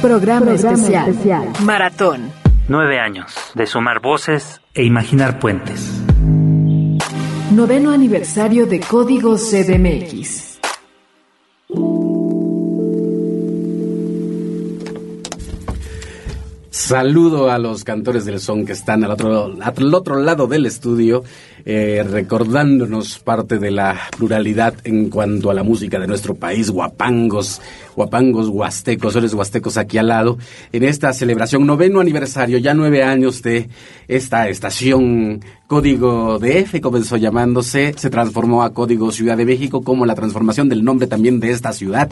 Programa, especial. Maratón. Nueve años de sumar voces e imaginar puentes. Noveno aniversario de Código CDMX. Saludo a los cantores del son que están al otro, al otro lado del estudio, eh, recordándonos parte de la pluralidad en cuanto a la música de nuestro país, guapangos, guapangos huastecos, soles huastecos aquí al lado, en esta celebración, noveno aniversario, ya nueve años de esta estación Código DF, comenzó llamándose, se transformó a Código Ciudad de México como la transformación del nombre también de esta ciudad.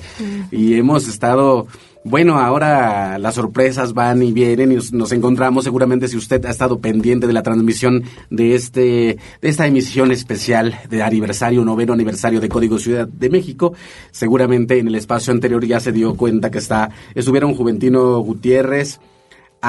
Y hemos estado bueno, ahora las sorpresas van y vienen y nos, encontramos seguramente si usted ha estado pendiente de la transmisión de este de esta emisión especial de aniversario, noveno aniversario de Código Ciudad de México, seguramente en el espacio anterior ya se dio cuenta que está estuvieron Juventino Gutiérrez,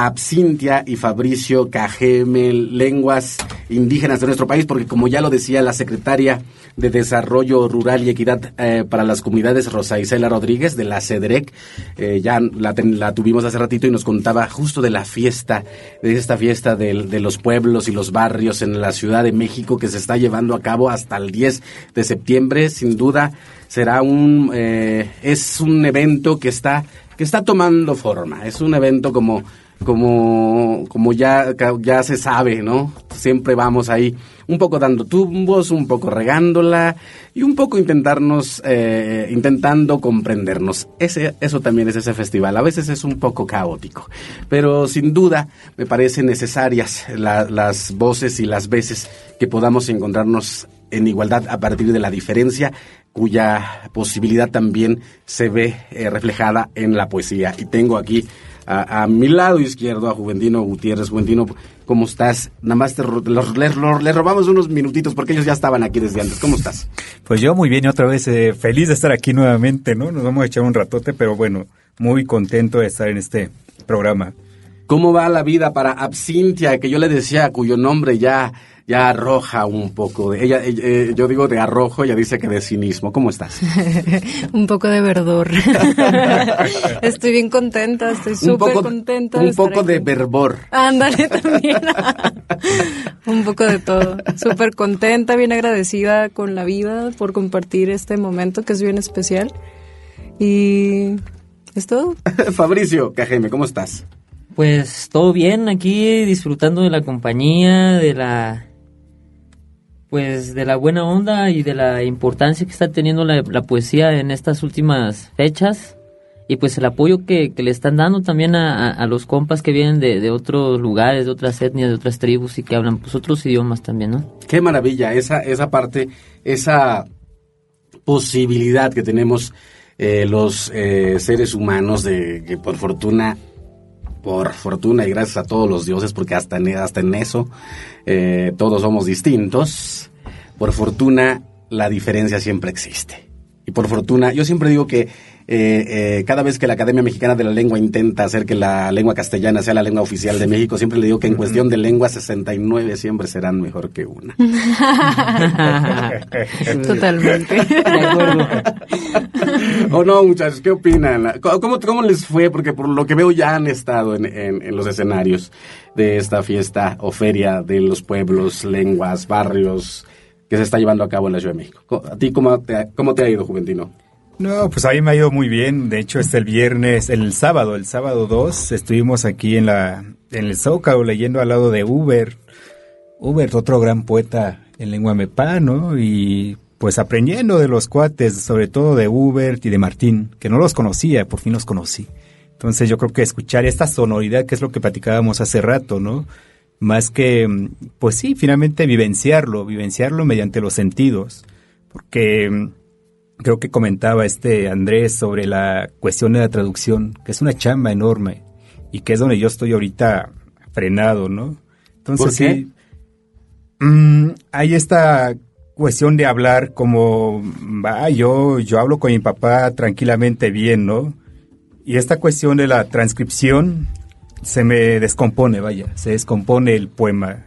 Absintia y Fabricio Cajeme, lenguas indígenas de nuestro país, porque como ya lo decía la secretaria de Desarrollo Rural y Equidad eh, para las Comunidades, Rosa Isela Rodríguez, de la CEDREC, eh, ya la, tuvimos hace ratito y nos contaba justo de la fiesta, de esta fiesta de, de, los pueblos y los barrios en la Ciudad de México que se está llevando a cabo hasta el 10 de septiembre, sin duda será un, eh, es un evento que está, que está tomando forma, es un evento como como, como ya, ya se sabe, ¿no? Siempre vamos ahí un poco dando tumbos, un poco regándola y un poco intentarnos, eh, intentando comprendernos. Ese, eso también es ese festival. A veces es un poco caótico, pero sin duda me parecen necesarias las voces y las veces que podamos encontrarnos en igualdad a partir de la diferencia cuya posibilidad también se ve eh, reflejada en la poesía. Y tengo aquí a, mi lado izquierdo a Juventino Gutiérrez. Juventino, ¿cómo estás? Nada más te, les, robamos unos minutitos porque ellos ya estaban aquí desde antes. ¿Cómo estás? Pues yo muy bien y otra vez eh, feliz de estar aquí nuevamente, ¿no? Nos vamos a echar un ratote, pero bueno, muy contento de estar en este programa. ¿Cómo va la vida para Absintia, que yo le decía, cuyo nombre ya ya arroja un poco. De, ella, eh, yo digo de arrojo, ella dice que de cinismo. ¿Cómo estás? un poco de verdor. estoy bien contenta, estoy súper contenta. Un poco de verbor. Ándale también. un poco de todo. Súper contenta, bien agradecida con la vida por compartir este momento que es bien especial. Y es todo. Fabricio Cajeme, ¿cómo estás? Pues todo bien aquí, disfrutando de la compañía, de la pues de la buena onda y de la importancia que está teniendo la, poesía en estas últimas fechas y pues el apoyo que, le están dando también a, los compas que vienen de, otros lugares, de otras etnias, de otras tribus y que hablan pues otros idiomas también, ¿no? Qué maravilla esa, esa parte, esa posibilidad que tenemos eh, los eh, seres humanos de que por fortuna por fortuna y gracias a todos los dioses, porque hasta en, hasta en eso eh, todos somos distintos, por fortuna la diferencia siempre existe. Y por fortuna, yo siempre digo que eh, eh, cada vez que la Academia Mexicana de la Lengua intenta hacer que la lengua castellana sea la lengua oficial de México, siempre le digo que en cuestión de lengua 69 siempre serán mejor que una. Totalmente. De acuerdo. ¿O no, muchachos? ¿Qué opinan? ¿Cómo, ¿Cómo les fue? Porque por lo que veo ya han estado en, en, los escenarios de esta fiesta o feria de los pueblos, lenguas, barrios que se está llevando a cabo en la Ciudad de México. ¿A ti cómo te, cómo te ha ido, Juventino? No, pues a mí me ha ido muy bien. De hecho, este el viernes, el sábado, el sábado 2, estuvimos aquí en la en el Zócalo leyendo al lado de Uber. Uber, otro gran poeta en lengua mepá, ¿no? Y pues aprendiendo de los cuates, sobre todo de Uber y de Martín, que no los conocía, por fin los conocí. Entonces yo creo que escuchar esta sonoridad, que es lo que platicábamos hace rato, ¿no? Más que, pues sí, finalmente vivenciarlo, vivenciarlo mediante los sentidos. Porque creo que comentaba este Andrés sobre la cuestión de la traducción, que es una chamba enorme y que es donde yo estoy ahorita frenado, ¿no? Entonces sí, mm, hay esta cuestión de hablar como, va, yo, yo hablo con mi papá tranquilamente bien, ¿no? Y esta cuestión de la transcripción se me descompone, vaya, se descompone el poema.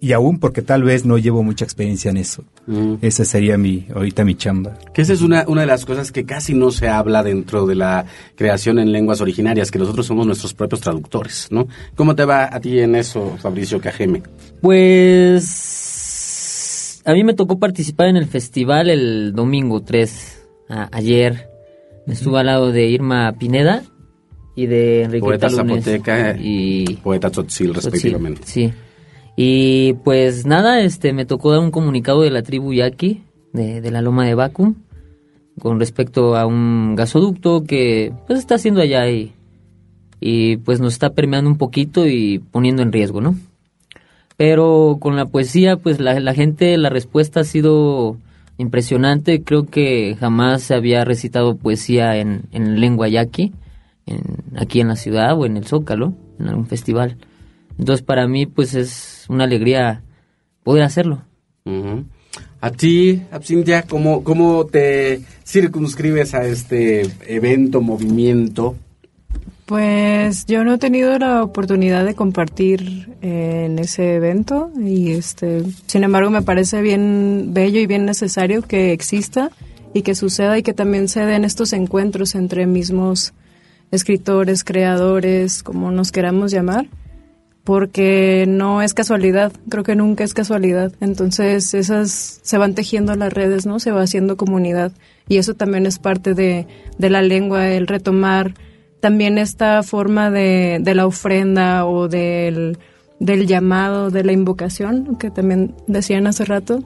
Y aún porque tal vez no llevo mucha experiencia en eso. Mm. Esa sería mi, ahorita mi chamba. Que esa es una, una de las cosas que casi no se habla dentro de la creación en lenguas originarias, que nosotros somos nuestros propios traductores, ¿no? ¿Cómo te va a ti en eso, Fabricio Cajeme? Pues a mí me tocó participar en el festival el domingo 3, a- ayer. Estuve al lado de Irma Pineda y de Enrique Poeta zapoteca y Poeta Tzotzil, respectivamente. Sí. Y pues nada, este me tocó dar un comunicado de la tribu Yaqui, de, de la Loma de Bacum, con respecto a un gasoducto que pues está haciendo allá y, y pues nos está permeando un poquito y poniendo en riesgo, ¿no? Pero con la poesía, pues la, la gente, la respuesta ha sido impresionante. Creo que jamás se había recitado poesía en, en lengua yaqui, en, aquí en la ciudad o en el Zócalo, en algún festival. Entonces para mí, pues es una alegría poder hacerlo. A ti, Absintia, ¿cómo, ¿cómo te circunscribes a este evento, movimiento? Pues yo no he tenido la oportunidad de compartir eh, en ese evento y este, sin embargo me parece bien bello y bien necesario que exista y que suceda y que también se den estos encuentros entre mismos escritores, creadores, como nos queramos llamar, porque no es casualidad, creo que nunca es casualidad. Entonces esas se van tejiendo las redes, ¿no? Se va haciendo comunidad y eso también es parte de, de la lengua, el retomar también esta forma de, de la ofrenda o del, del llamado, de la invocación, que también decían hace rato,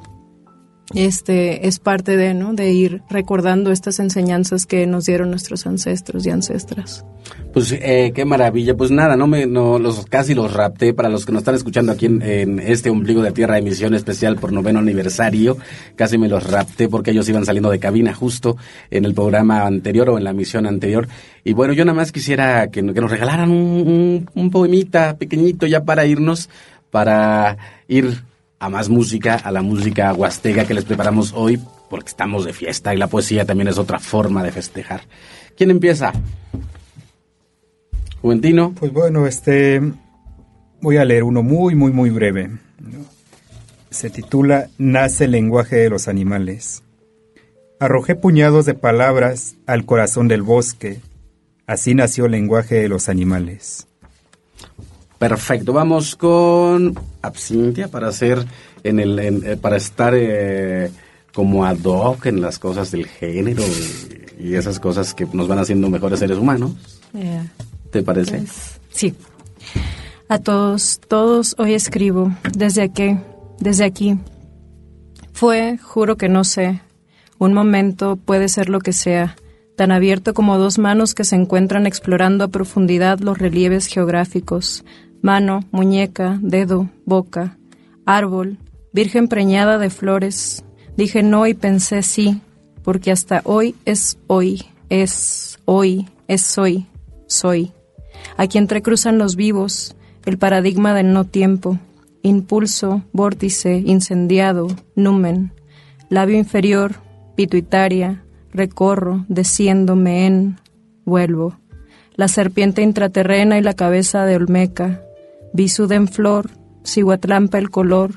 este es parte de, ¿no? De ir recordando estas enseñanzas que nos dieron nuestros ancestros y ancestras. Pues eh, qué maravilla. Pues nada, no me, no, los casi los rapté para los que nos están escuchando aquí en, este ombligo de tierra emisión especial por noveno aniversario. Casi me los rapté porque ellos iban saliendo de cabina justo en el programa anterior o en la misión anterior. Y bueno, yo nada más quisiera que, que nos regalaran un, un, un poemita pequeñito ya para irnos, para ir a más música, a la música huasteca que les preparamos hoy, porque estamos de fiesta y la poesía también es otra forma de festejar. ¿Quién empieza? Juventino. Pues bueno, este voy a leer uno muy, muy, muy breve. Se titula Nace el lenguaje de los animales. Arrojé puñados de palabras al corazón del bosque. Así nació el lenguaje de los animales. Perfecto, vamos con Absintia para hacer en el en, eh, para estar eh, como ad hoc en las cosas del género y, y esas cosas que nos van haciendo mejores seres humanos. ¿Te parece? Pues, sí. A todos, todos hoy escribo. ¿Desde aquí? Desde aquí. Fue, juro que no sé. Un momento puede ser lo que sea, tan abierto como dos manos que se encuentran explorando a profundidad los relieves geográficos. Mano, muñeca, dedo, boca, árbol, virgen preñada de flores. Dije no y pensé sí, porque hasta hoy es hoy, es hoy, es hoy, soy. Aquí entrecruzan los vivos, el paradigma del no tiempo, impulso, vórtice, incendiado, numen, labio inferior, pituitaria, recorro, desciendo, mehen, vuelvo. La serpiente intraterrena y la cabeza de Olmeca, bisuda en flor, ciguatlampa el color,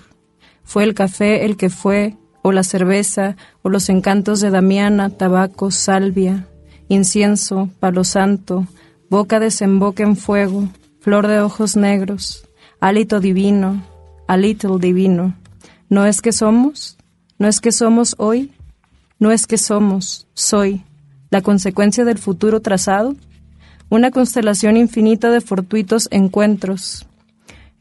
fue el café el que fue, o la cerveza, o los encantos de Damiana, tabaco, salvia, incienso, palo santo, boca desemboca en fuego, flor de ojos negros, hálito divino, little divino. ¿No es que somos? ¿No es que somos hoy? ¿No es que somos, soy, la consecuencia del futuro trazado? Una constelación infinita de fortuitos encuentros.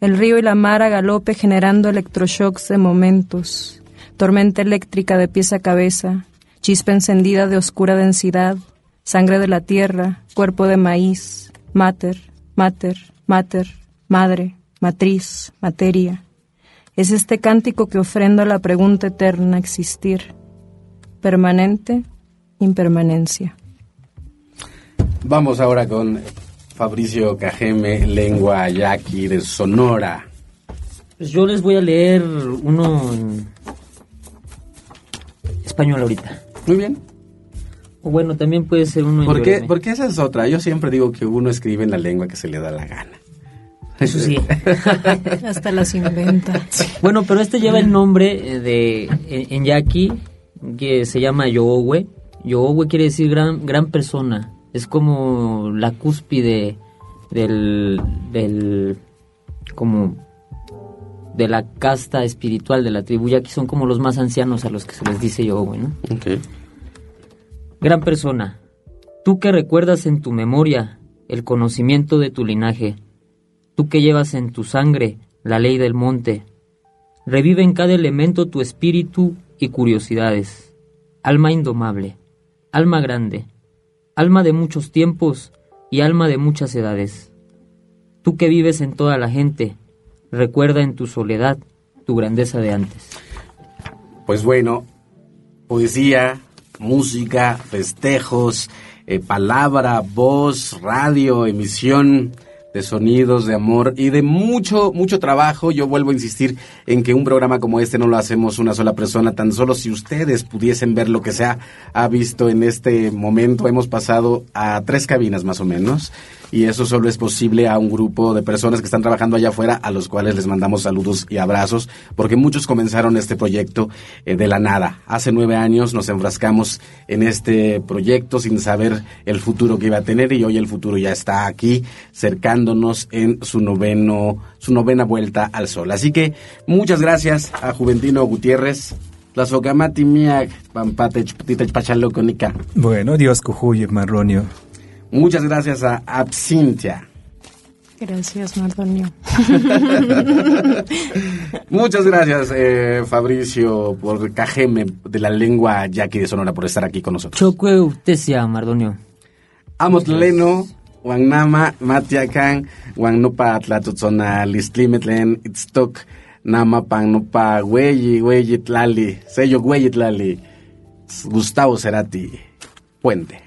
El río y la mar a galope generando electroshocks de momentos. Tormenta eléctrica de pies a cabeza. Chispa encendida de oscura densidad. Sangre de la tierra. Cuerpo de maíz. Mater, mater, mater, madre, matriz, materia. Es este cántico que ofrenda la pregunta eterna existir. Permanente, impermanencia. Vamos ahora con Fabricio Cajeme, lengua yaqui de Sonora. Pues yo les voy a leer uno en español ahorita. Muy bien. O bueno, también puede ser uno en ¿Por qué? Porque esa es otra. Yo siempre digo que uno escribe en la lengua que se le da la gana. Eso sí. Hasta las inventa. Bueno, pero este lleva el nombre eh, de en, en yaqui que se llama Yowe. Yowe quiere decir gran gran persona. Es como la cúspide del del como de la casta espiritual de la tribu yaqui son como los más ancianos a los que se les dice Yowe, ¿no? Ok. Gran persona, tú que recuerdas en tu memoria el conocimiento de tu linaje, tú que llevas en tu sangre la ley del monte, revive en cada elemento tu espíritu y curiosidades, alma indomable, alma grande, alma de muchos tiempos y alma de muchas edades. Tú que vives en toda la gente, recuerda en tu soledad tu grandeza de antes. Pues bueno, poesía, música, festejos, eh, palabra, voz, radio, emisión de sonidos, de amor y de mucho, mucho trabajo. Yo vuelvo a insistir en que un programa como este no lo hacemos una sola persona, tan solo si ustedes pudiesen ver lo que se ha, ha visto en este momento. Hemos pasado a tres cabinas más o menos y eso solo es posible a un grupo de personas que están trabajando allá afuera, a los cuales les mandamos saludos y abrazos, porque muchos comenzaron este proyecto eh, de la nada. Hace nueve años nos enfrascamos en este proyecto sin saber el futuro que iba a tener y hoy el futuro ya está aquí, cercándonos en su noveno, su novena vuelta al sol. Así que muchas gracias a Juventino Gutiérrez. La sogamati. Bueno, Dios cujuye, Marronio. Muchas gracias a Absintia. Gracias, Mardonio. Muchas gracias, eh, Fabricio, por cajeme de la lengua yaqui de Sonora, por estar aquí con nosotros. Chocue utesia, Mardonio. Amos Leno, Juan Nama, Matiacan, Juan Nopa Tlatotzona, Listlimetlen, Itztok, Nama Pan Nopa, Güeyi, Güeyi Tlali, Sello Güeyi Tlali, Gustavo Cerati, Puente.